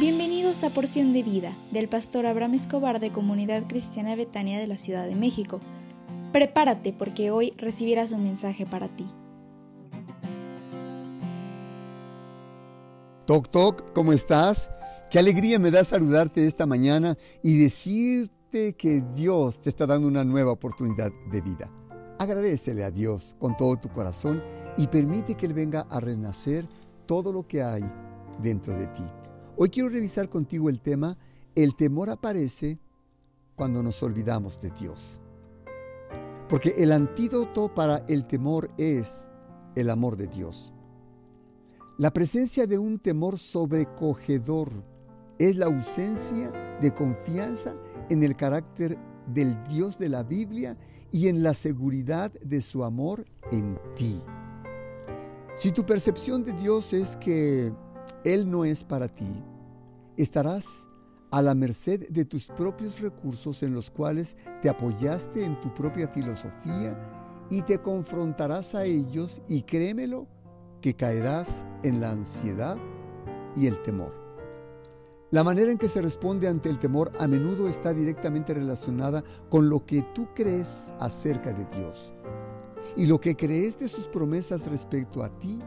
Bienvenidos a Porción de Vida del pastor Abraham Escobar de Comunidad Cristiana Betania de la Ciudad de México. Prepárate porque hoy recibirás un mensaje para ti. Toc Toc, ¿cómo estás? Qué alegría me da saludarte esta mañana y decirte que Dios te está dando una nueva oportunidad de vida. Agradecele a Dios con todo tu corazón y permite que Él venga a renacer todo lo que hay dentro de ti. Hoy quiero revisar contigo el tema, el temor aparece cuando nos olvidamos de Dios. Porque el antídoto para el temor es el amor de Dios. La presencia de un temor sobrecogedor es la ausencia de confianza en el carácter del Dios de la Biblia y en la seguridad de su amor en ti. Si tu percepción de Dios es que Él no es para ti, estarás a la merced de tus propios recursos en los cuales te apoyaste en tu propia filosofía y te confrontarás a ellos y créemelo que caerás en la ansiedad y el temor. La manera en que se responde ante el temor a menudo está directamente relacionada con lo que tú crees acerca de Dios y lo que crees de sus promesas respecto a ti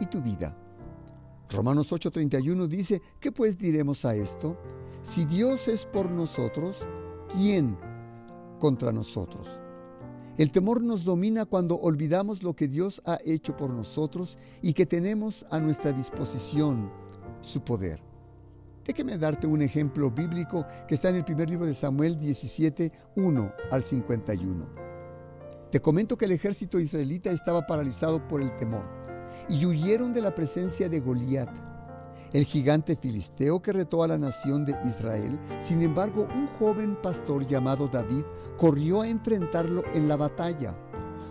y tu vida. Romanos 8:31 dice, ¿qué pues diremos a esto? Si Dios es por nosotros, ¿quién contra nosotros? El temor nos domina cuando olvidamos lo que Dios ha hecho por nosotros y que tenemos a nuestra disposición su poder. Déjeme darte un ejemplo bíblico que está en el primer libro de Samuel 17, 1 al 51. Te comento que el ejército israelita estaba paralizado por el temor y huyeron de la presencia de Goliat, el gigante filisteo que retó a la nación de Israel. Sin embargo, un joven pastor llamado David corrió a enfrentarlo en la batalla.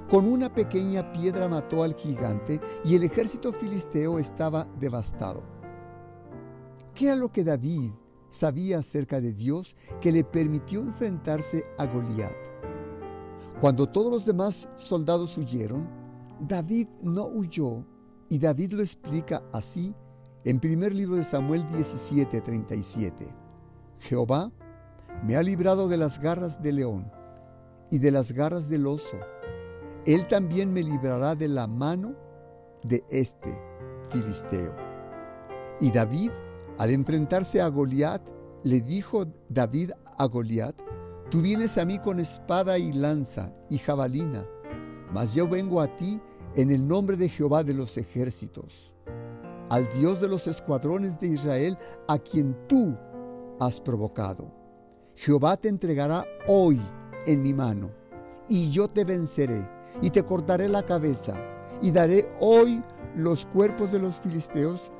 Con una pequeña piedra mató al gigante y el ejército filisteo estaba devastado. ¿Qué era lo que David sabía acerca de Dios que le permitió enfrentarse a Goliat? Cuando todos los demás soldados huyeron, David no huyó y David lo explica así en primer libro de Samuel 17:37. Jehová me ha librado de las garras del león y de las garras del oso. Él también me librará de la mano de este filisteo. Y David, al enfrentarse a Goliat, le dijo David a Goliat, tú vienes a mí con espada y lanza y jabalina, mas yo vengo a ti en el nombre de Jehová de los ejércitos, al Dios de los escuadrones de Israel, a quien tú has provocado. Jehová te entregará hoy en mi mano, y yo te venceré, y te cortaré la cabeza, y daré hoy los cuerpos de los filisteos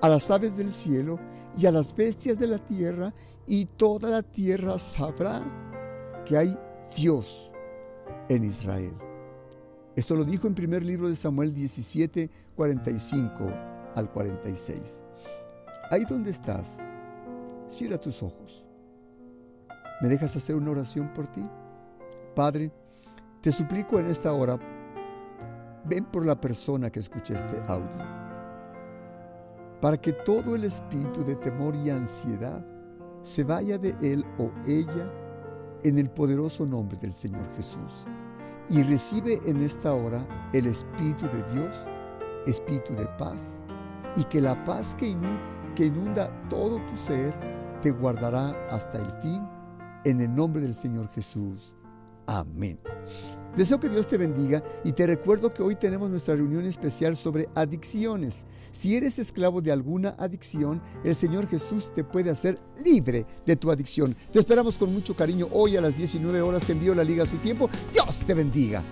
a las aves del cielo y a las bestias de la tierra, y toda la tierra sabrá que hay Dios en Israel. Esto lo dijo en primer libro de Samuel 17, 45 al 46. Ahí donde estás, cierra tus ojos. ¿Me dejas hacer una oración por ti? Padre, te suplico en esta hora, ven por la persona que escucha este audio, para que todo el espíritu de temor y ansiedad se vaya de él o ella en el poderoso nombre del Señor Jesús y recibe en esta hora el Espíritu de Dios, Espíritu de paz, y que la paz que inunda, todo tu ser te guardará hasta el fin, en el nombre del Señor Jesús. Amén. Deseo que Dios te bendiga y te recuerdo que hoy tenemos nuestra reunión especial sobre adicciones. Si eres esclavo de alguna adicción, el Señor Jesús te puede hacer libre de tu adicción. Te esperamos con mucho cariño hoy a las 19 horas. Te envío la liga a su tiempo. Dios te bendiga.